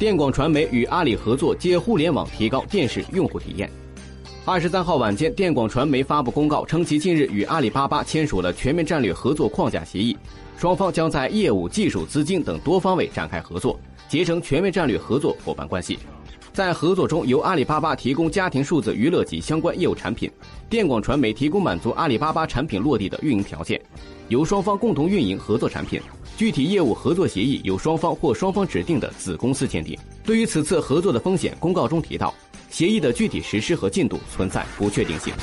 电广传媒与阿里合作借互联网提高电视用户体验。二十三号晚间，电广传媒发布公告称，其近日与阿里巴巴签署了全面战略合作框架协议，双方将在业务、技术、资金等多方位展开合作，结成全面战略合作伙伴关系。在合作中，由阿里巴巴提供家庭数字娱乐及相关业务产品，电广传媒提供满足阿里巴巴产品落地的运营条件，由双方共同运营合作产品。具体业务合作协议由双方或双方指定的子公司签订。对于此次合作的风险，公告中提到，协议的具体实施和进度存在不确定性。